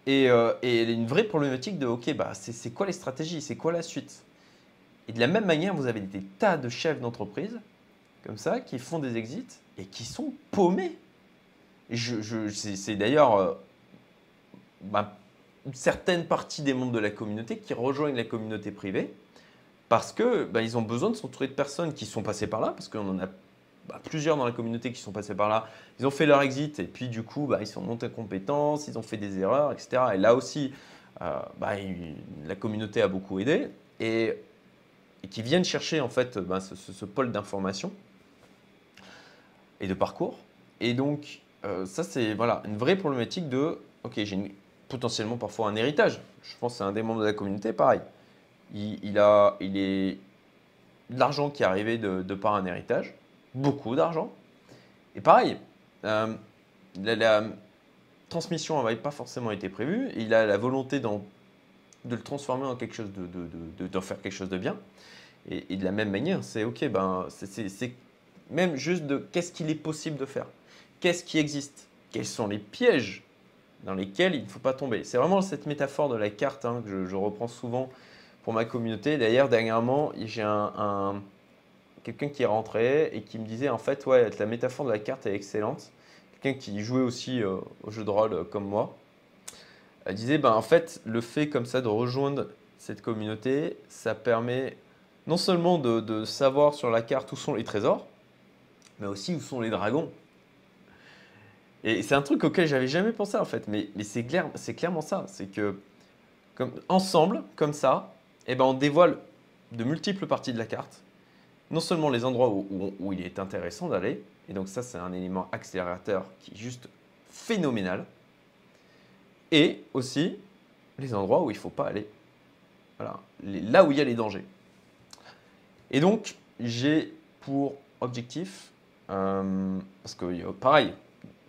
Et, euh, et il y a une vraie problématique de ok, bah, c'est quoi les stratégies, c'est quoi la suite? Et de la même manière, vous avez des tas de chefs d'entreprise comme ça qui font des exits et qui sont paumés c'est d'ailleurs euh, bah, une certaine partie des membres de la communauté qui rejoignent la communauté privée parce que bah, ils ont besoin de s'entourer de personnes qui sont passées par là, parce qu'on en a bah, plusieurs dans la communauté qui sont passés par là. Ils ont fait leur exit et puis du coup, ils sont montés en compétences, ils ont fait des erreurs, etc. Et là aussi, euh, la communauté a beaucoup aidé et, qui viennent chercher en fait ce, ce pôle d'information et de parcours. Et donc, euh, ça, c'est voilà, une vraie problématique de ok, j'ai potentiellement parfois un héritage. Je pense c'est un des membres de la communauté, pareil. Il, a, il est de l'argent qui est arrivé de, par un héritage, beaucoup d'argent. Et pareil, euh, la, transmission n'avait pas forcément été prévue. Il a la volonté de le transformer en quelque chose de, d'en faire quelque chose de bien. Et, de la même manière, c'est ok, ben, c'est même juste de qu'est-ce qu'il est possible de faire? Qu'est-ce qui existe? Quels sont les pièges dans lesquels il ne faut pas tomber? C'est vraiment cette métaphore de la carte hein, que je, reprends souvent pour ma communauté. D'ailleurs, dernièrement, j'ai un, quelqu'un qui est rentré et qui me disait en fait, ouais, la métaphore de la carte est excellente. Quelqu'un qui jouait aussi euh, au jeu de rôle euh, comme moi. Elle disait, ben, en fait, le fait comme ça de rejoindre cette communauté, ça permet non seulement de savoir sur la carte où sont les trésors, mais aussi où sont les dragons. Et c'est un truc auquel j'avais jamais pensé en fait, mais, c'est clair, clairement ça. C'est que ensemble, comme ça, eh ben, on dévoile de multiples parties de la carte. Non seulement les endroits où, il est intéressant d'aller, et donc ça c'est un élément accélérateur qui est juste phénoménal, et aussi les endroits où il ne faut pas aller. Voilà, là où il y a les dangers. Et donc, j'ai pour objectif, parce que pareil,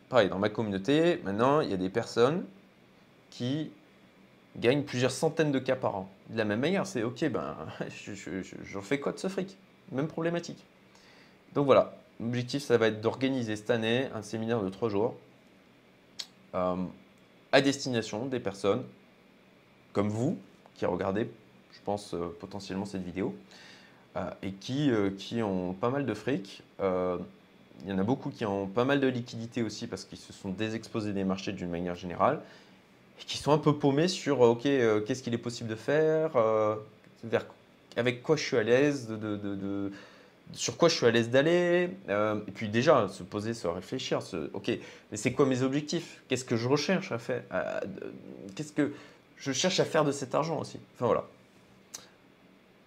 pareil, dans ma communauté, maintenant, il y a des personnes qui gagnent plusieurs centaines de cas par an. De la même manière, c'est ok, ben, je, fais quoi de ce fric? Même problématique. Donc voilà, l'objectif, ça va être d'organiser cette année un séminaire de trois jours euh, à destination des personnes comme vous qui regardez, je pense, euh, potentiellement cette vidéo euh, et qui, qui ont pas mal de fric. Il y en a beaucoup qui ont pas mal de liquidités aussi parce qu'ils se sont désexposés des marchés d'une manière générale et qui sont un peu paumés sur ok, qu'est-ce qu'il est possible de faire, vers, avec quoi je suis à l'aise, de, de, de sur quoi je suis à l'aise d'aller, euh, et puis déjà se poser, se réfléchir, ok, mais c'est quoi mes objectifs? Qu'est-ce que je recherche à faire Qu'est-ce que je cherche à faire de cet argent aussi? Enfin voilà.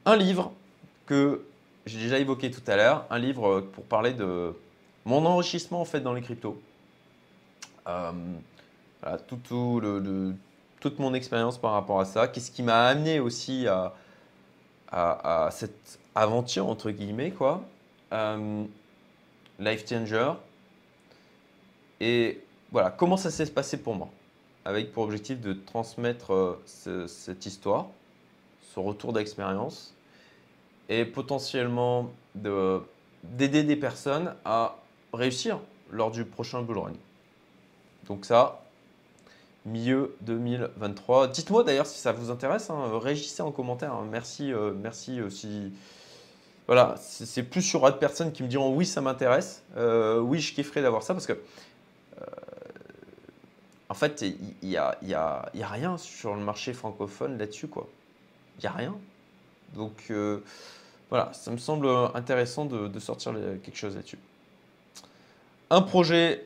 Un livre que j'ai déjà évoqué tout à l'heure, un livre pour parler de mon enrichissement en fait dans les cryptos. Euh, toute mon expérience par rapport à ça. Qu'est-ce qui m'a amené aussi à cette aventure, entre guillemets, quoi. Euh, life changer. Et voilà, comment ça s'est passé pour moi? Avec pour objectif de transmettre euh, cette histoire, ce retour d'expérience, et potentiellement d'aider des personnes à réussir lors du prochain bull run. Donc ça, milieu 2023. Dites-moi d'ailleurs si ça vous intéresse, hein, réagissez en commentaire. Hein. Merci, euh, merci si voilà, c'est plus sur d'autres personnes qui me diront oui, ça m'intéresse, euh, oui, je kifferais d'avoir ça parce que euh, en fait, il n'y a, y a, y a, rien sur le marché francophone là-dessus, quoi. Il n'y a rien. Donc euh, voilà, ça me semble intéressant de, sortir quelque chose là-dessus. Un projet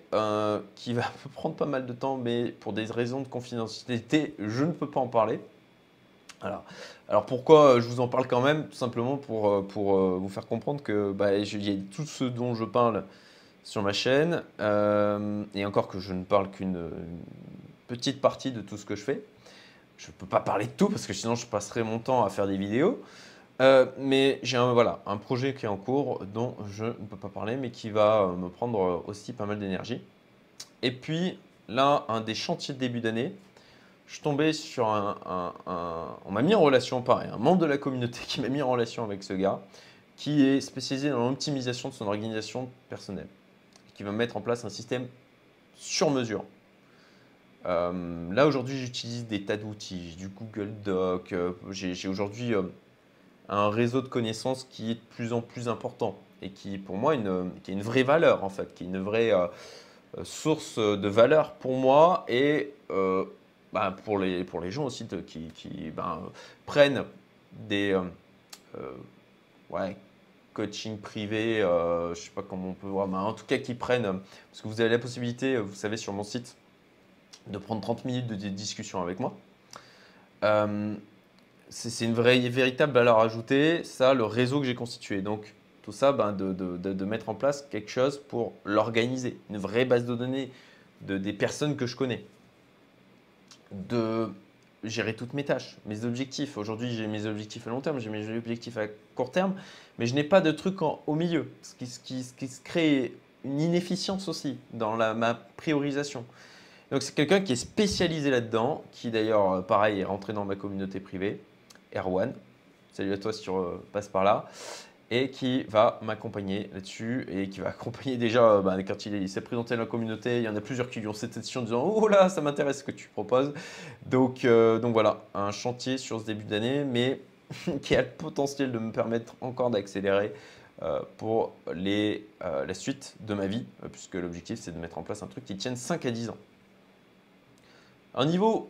qui va prendre pas mal de temps, mais pour des raisons de confidentialité, je ne peux pas en parler. Alors, pourquoi euh, je vous en parle quand même? Tout simplement pour, euh, pour euh, vous faire comprendre que bah, y a tout ce dont je parle sur ma chaîne, et encore que je ne parle qu'une petite partie de tout ce que je fais. Je ne peux pas parler de tout parce que sinon je passerai mon temps à faire des vidéos. Mais j'ai un, voilà, un projet qui est en cours dont je ne peux pas parler, mais qui va me prendre aussi pas mal d'énergie. Et puis là, un des chantiers de début d'année, je suis tombé sur un, On m'a mis en relation, pareil, un membre de la communauté qui m'a mis en relation avec ce gars, qui est spécialisé dans l'optimisation de son organisation personnelle, qui va mettre en place un système sur mesure. Euh, là, aujourd'hui, j'utilise des tas d'outils, du Google Doc, euh, j'ai aujourd'hui euh, un réseau de connaissances qui est de plus en plus important et qui, pour moi, une, qui est une vraie valeur, en fait, qui est une vraie source de valeur pour moi et bah, pour, les, pour les gens aussi qui, qui ben, prennent des euh, euh, ouais, coaching privé, euh, je sais pas comment on peut voir, mais en tout cas qui prennent, parce que vous avez la possibilité, vous savez, sur mon site, de prendre 30 minutes de discussion avec moi. C'est une vraie, véritable valeur ajoutée, ça, le réseau que j'ai constitué. Donc, tout ça, ben, de, de, de, mettre en place quelque chose pour l'organiser, une vraie base de données de, des personnes que je connais de gérer toutes mes tâches, mes objectifs. Aujourd'hui, j'ai mes objectifs à long terme, j'ai mes objectifs à court terme, mais je n'ai pas de truc au milieu, ce qui, ce, qui, ce qui crée une inefficience aussi dans la, ma priorisation. Donc c'est quelqu'un qui est spécialisé là-dedans, qui d'ailleurs, euh, pareil, est rentré dans ma communauté privée, Erwan. Salut à toi si tu passes par là et qui va m'accompagner là-dessus et qui va accompagner déjà bah, quand il s'est présenté à la communauté. Il y en a plusieurs qui lui ont cette session en disant Oh là, ça m'intéresse ce que tu proposes. Donc, euh, donc voilà, un chantier sur ce début d'année, mais qui a le potentiel de me permettre encore d'accélérer euh, pour les, la suite de ma vie, puisque l'objectif c'est de mettre en place un truc qui tienne 5 à 10 ans. Un niveau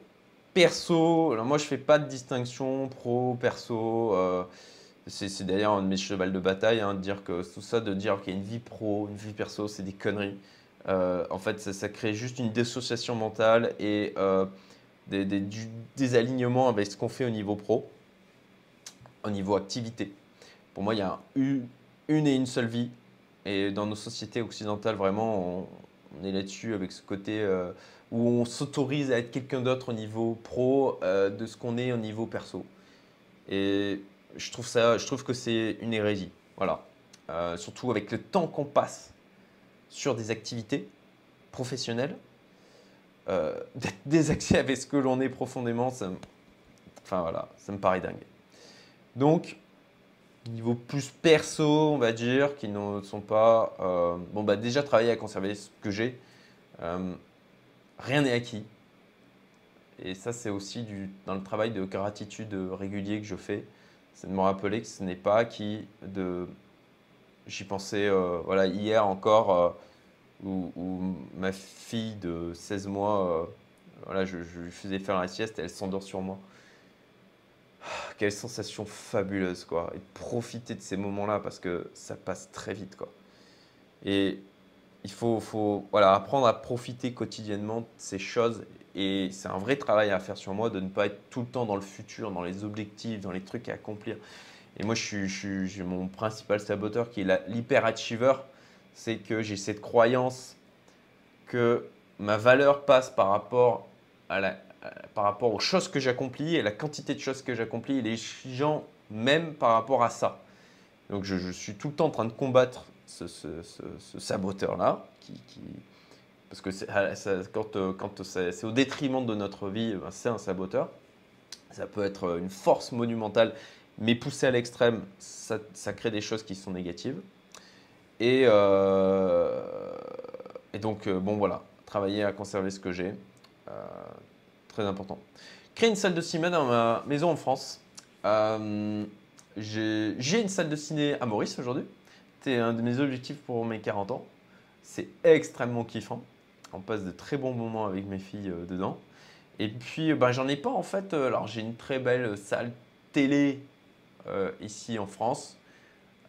perso, moi je fais pas de distinction pro, perso. C'est d'ailleurs un de mes chevals de bataille, hein, de dire que tout ça, de dire qu'il y a une vie pro, une vie perso, c'est des conneries. Euh, en fait, ça, crée juste une dissociation mentale et euh, des, des, alignements avec ce qu'on fait au niveau pro, au niveau activité. Pour moi, il y a une, et une seule vie. Et dans nos sociétés occidentales, vraiment, est là-dessus avec ce côté euh, où on s'autorise à être quelqu'un d'autre au niveau pro de ce qu'on est au niveau perso. Et je trouve, ça, je trouve que c'est une hérésie. Voilà. euh, surtout avec le temps qu'on passe sur des activités professionnelles, euh, d'être désaxé avec ce que l'on est profondément, ça, me- enfin voilà, ça me paraît dingue. Donc, niveau plus perso, on va dire, qui ne sont pas, euh, bon bah déjà travailler à conserver ce que j'ai, euh, rien n'est acquis. Et ça, c'est aussi du, dans le travail de gratitude régulier que je fais, c'est de me rappeler que ce n'est pas acquis de. J'y pensais euh, voilà, hier encore, où, ma fille de 16 mois, voilà, je, je lui faisais faire la sieste et elle s'endort sur moi. Ah, Quelle sensation fabuleuse, quoi. Et profiter de ces moments-là parce que ça passe très vite, quoi. Et il faut, faut voilà, apprendre à profiter quotidiennement de ces choses. Et c'est un vrai travail à faire sur moi de ne pas être tout le temps dans le futur, dans les objectifs, dans les trucs à accomplir. Et moi, je suis, je suis- mon principal saboteur qui est l'hyperachiever. C'est que j'ai cette croyance que ma valeur passe par rapport, à la, par rapport aux choses que j'accomplis et la quantité de choses que j'accomplis. Et les gens m'aiment par rapport à ça. Donc je, suis tout le temps en train de combattre ce, saboteur-là, parce que ah, quand, euh, c'est au détriment de notre vie, ben, c'est un saboteur. Ça peut être euh, une force monumentale, mais poussé à l'extrême, ça, crée des choses qui sont négatives. Et, euh, donc, euh, bon voilà, travailler à conserver ce que j'ai, euh, important. Créer une salle de cinéma dans ma maison en France. Euh, j'ai une salle de ciné à Maurice aujourd'hui. C'était un de mes objectifs pour mes 40 ans. C'est extrêmement kiffant. On passe de très bons moments avec mes filles euh, dedans. Et puis, bah, j'en ai pas en fait. Alors, j'ai une très belle salle télé ici en France.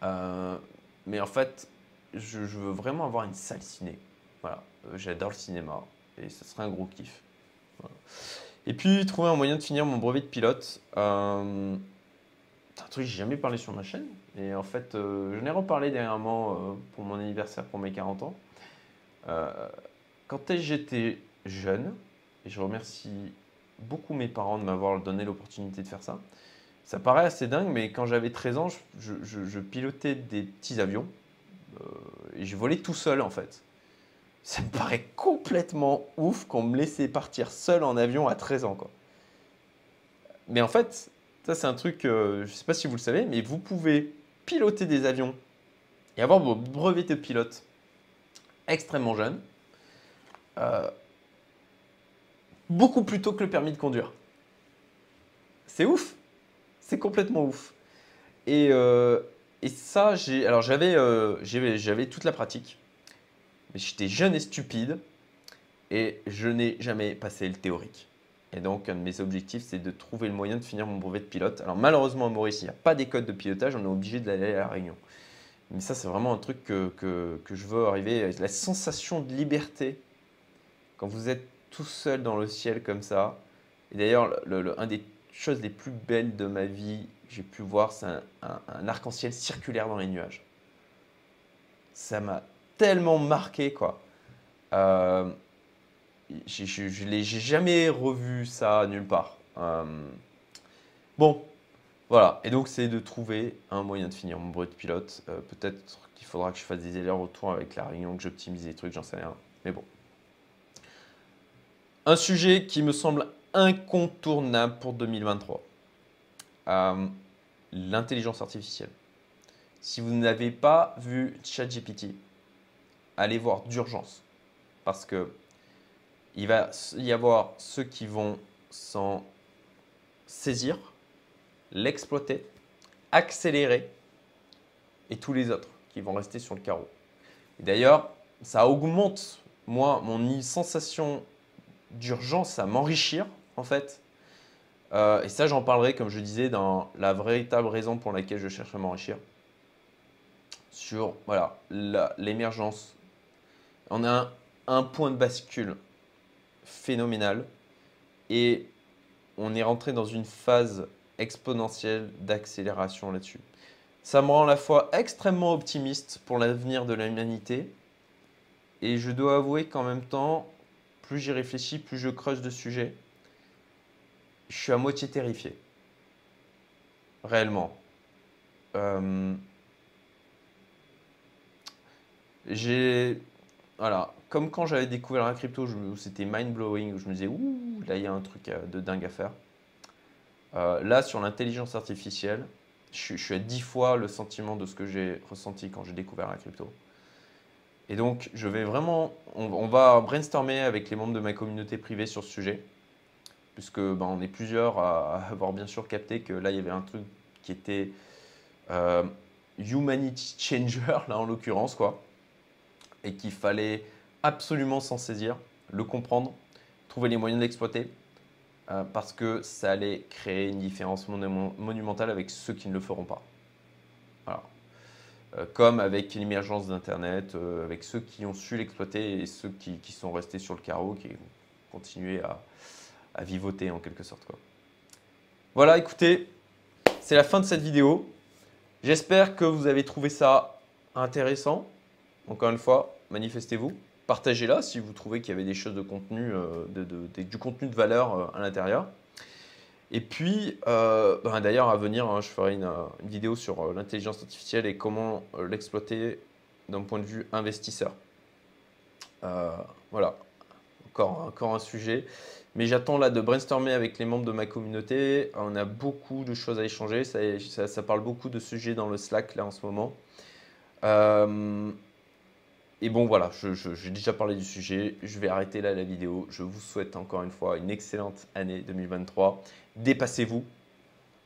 Mais en fait, je, je veux vraiment avoir une salle ciné. Voilà, j'adore le cinéma et ce serait un gros kiff. Et puis, trouver un moyen de finir mon brevet de pilote. Euh, un truc j'ai jamais parlé sur ma chaîne. Et en fait, euh, j'en ai reparlé dernièrement euh, pour mon anniversaire, pour mes 40 ans. Euh, quand j'étais jeune, et je remercie beaucoup mes parents de m'avoir donné l'opportunité de faire ça, ça paraît assez dingue, mais quand j'avais 13 ans, je, je- je- je pilotais des petits avions et je volais tout seul en fait. Ça me paraît complètement ouf qu'on me laissait partir seul en avion à 13 ans. Quoi. Mais en fait, ça c'est un truc, euh, je ne sais pas si vous le savez, mais vous pouvez piloter des avions et avoir vos brevets de pilote extrêmement jeune, euh, beaucoup plus tôt que le permis de conduire. C'est ouf, c'est complètement ouf. Et, euh, et ça, euh, j'avais, j'avais toute la pratique, mais j'étais jeune et stupide, et je n'ai jamais passé le théorique. Et donc, un de mes objectifs, c'est de trouver le moyen de finir mon brevet de pilote. Alors, malheureusement, à Maurice, il n'y a pas d'école de pilotage, on est obligé d'aller à la Réunion. Mais ça, c'est vraiment un truc que, que, je veux arriver. La sensation de liberté, quand vous êtes tout seul dans le ciel comme ça. Et d'ailleurs, le, des choses les plus belles de ma vie, j'ai pu voir, c'est un arc-en-ciel circulaire dans les nuages. Ça m'a tellement marqué, quoi. Euh, je j'ai jamais revu ça nulle part. Euh, bon, voilà. Et donc, c'est de trouver un moyen de finir mon brevet de pilote. Euh, Peut-être qu'il faudra que je fasse des allers-retours avec la réunion, que j'optimise des trucs, j'en sais rien. Mais bon. Un sujet qui me semble incontournable pour 2023. Euh, L'intelligence artificielle. Si vous n'avez pas vu ChatGPT, allez voir d'urgence. Parce que il va y avoir ceux qui vont s'en saisir, l'exploiter, accélérer, et tous les autres qui vont rester sur le carreau. D'ailleurs, ça augmente, moi, mon sensation d'urgence à m'enrichir, en fait. Euh, et ça, j'en parlerai, comme je disais, dans la véritable raison pour laquelle je cherche à m'enrichir. Sur voilà, l'émergence. On a un, point de bascule phénoménal et on est rentré dans une phase exponentielle d'accélération là-dessus. Ça me rend à la fois extrêmement optimiste pour l'avenir de l'humanité et je dois avouer qu'en même temps, plus j'y réfléchis, plus je creuse de sujets, je suis à moitié terrifié. Réellement. Euh, j'ai. Voilà, comme quand j'avais découvert la crypto, c'était mind blowing, où je me disais, ouh, là il y a un truc euh, de dingue à faire. Euh, là, sur l'intelligence artificielle, je, suis à 10 fois le sentiment de ce que j'ai ressenti quand j'ai découvert la crypto. Et donc, je vais vraiment, on, va brainstormer avec les membres de ma communauté privée sur ce sujet, puisque ben, on est plusieurs à, avoir bien sûr capté que là, il y avait un truc qui était euh, humanity changer, là en l'occurrence, quoi, et qu'il fallait absolument s'en saisir, le comprendre, trouver les moyens d'exploiter, euh, parce que ça allait créer une différence monumentale avec ceux qui ne le feront pas. Euh, comme avec l'émergence d'Internet, euh, avec ceux qui ont su l'exploiter et ceux qui, sont restés sur le carreau, qui ont continué à, vivoter en quelque sorte. Voilà, écoutez, c'est la fin de cette vidéo. J'espère que vous avez trouvé ça intéressant. Encore une fois, manifestez-vous partagez-la si vous trouvez qu'il y avait des choses de contenu, euh, du contenu de valeur euh, à l'intérieur. Et puis, euh, ben, d'ailleurs, à venir, hein, je ferai une, vidéo sur l'intelligence artificielle et comment l'exploiter d'un point de vue investisseur. voilà, encore, un sujet. Mais j'attends là de brainstormer avec les membres de ma communauté. On a beaucoup de choses à échanger. Ça, parle beaucoup de sujets dans le Slack là en ce moment. Et bon, voilà, j'ai déjà parlé du sujet. Je vais arrêter là la vidéo. Je vous souhaite encore une fois une excellente année 2023. Dépassez-vous.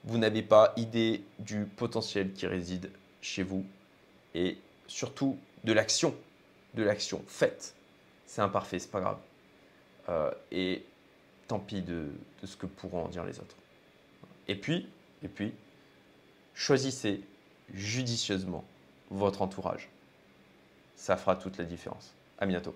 Vous, n'avez pas idée du potentiel qui réside chez vous. Et surtout de l'action. De l'action. Faites. C'est imparfait, c'est pas grave. Euh, et tant pis de, ce que pourront en dire les autres. Et puis, et puis, choisissez judicieusement votre entourage ça fera toute la différence. À bientôt.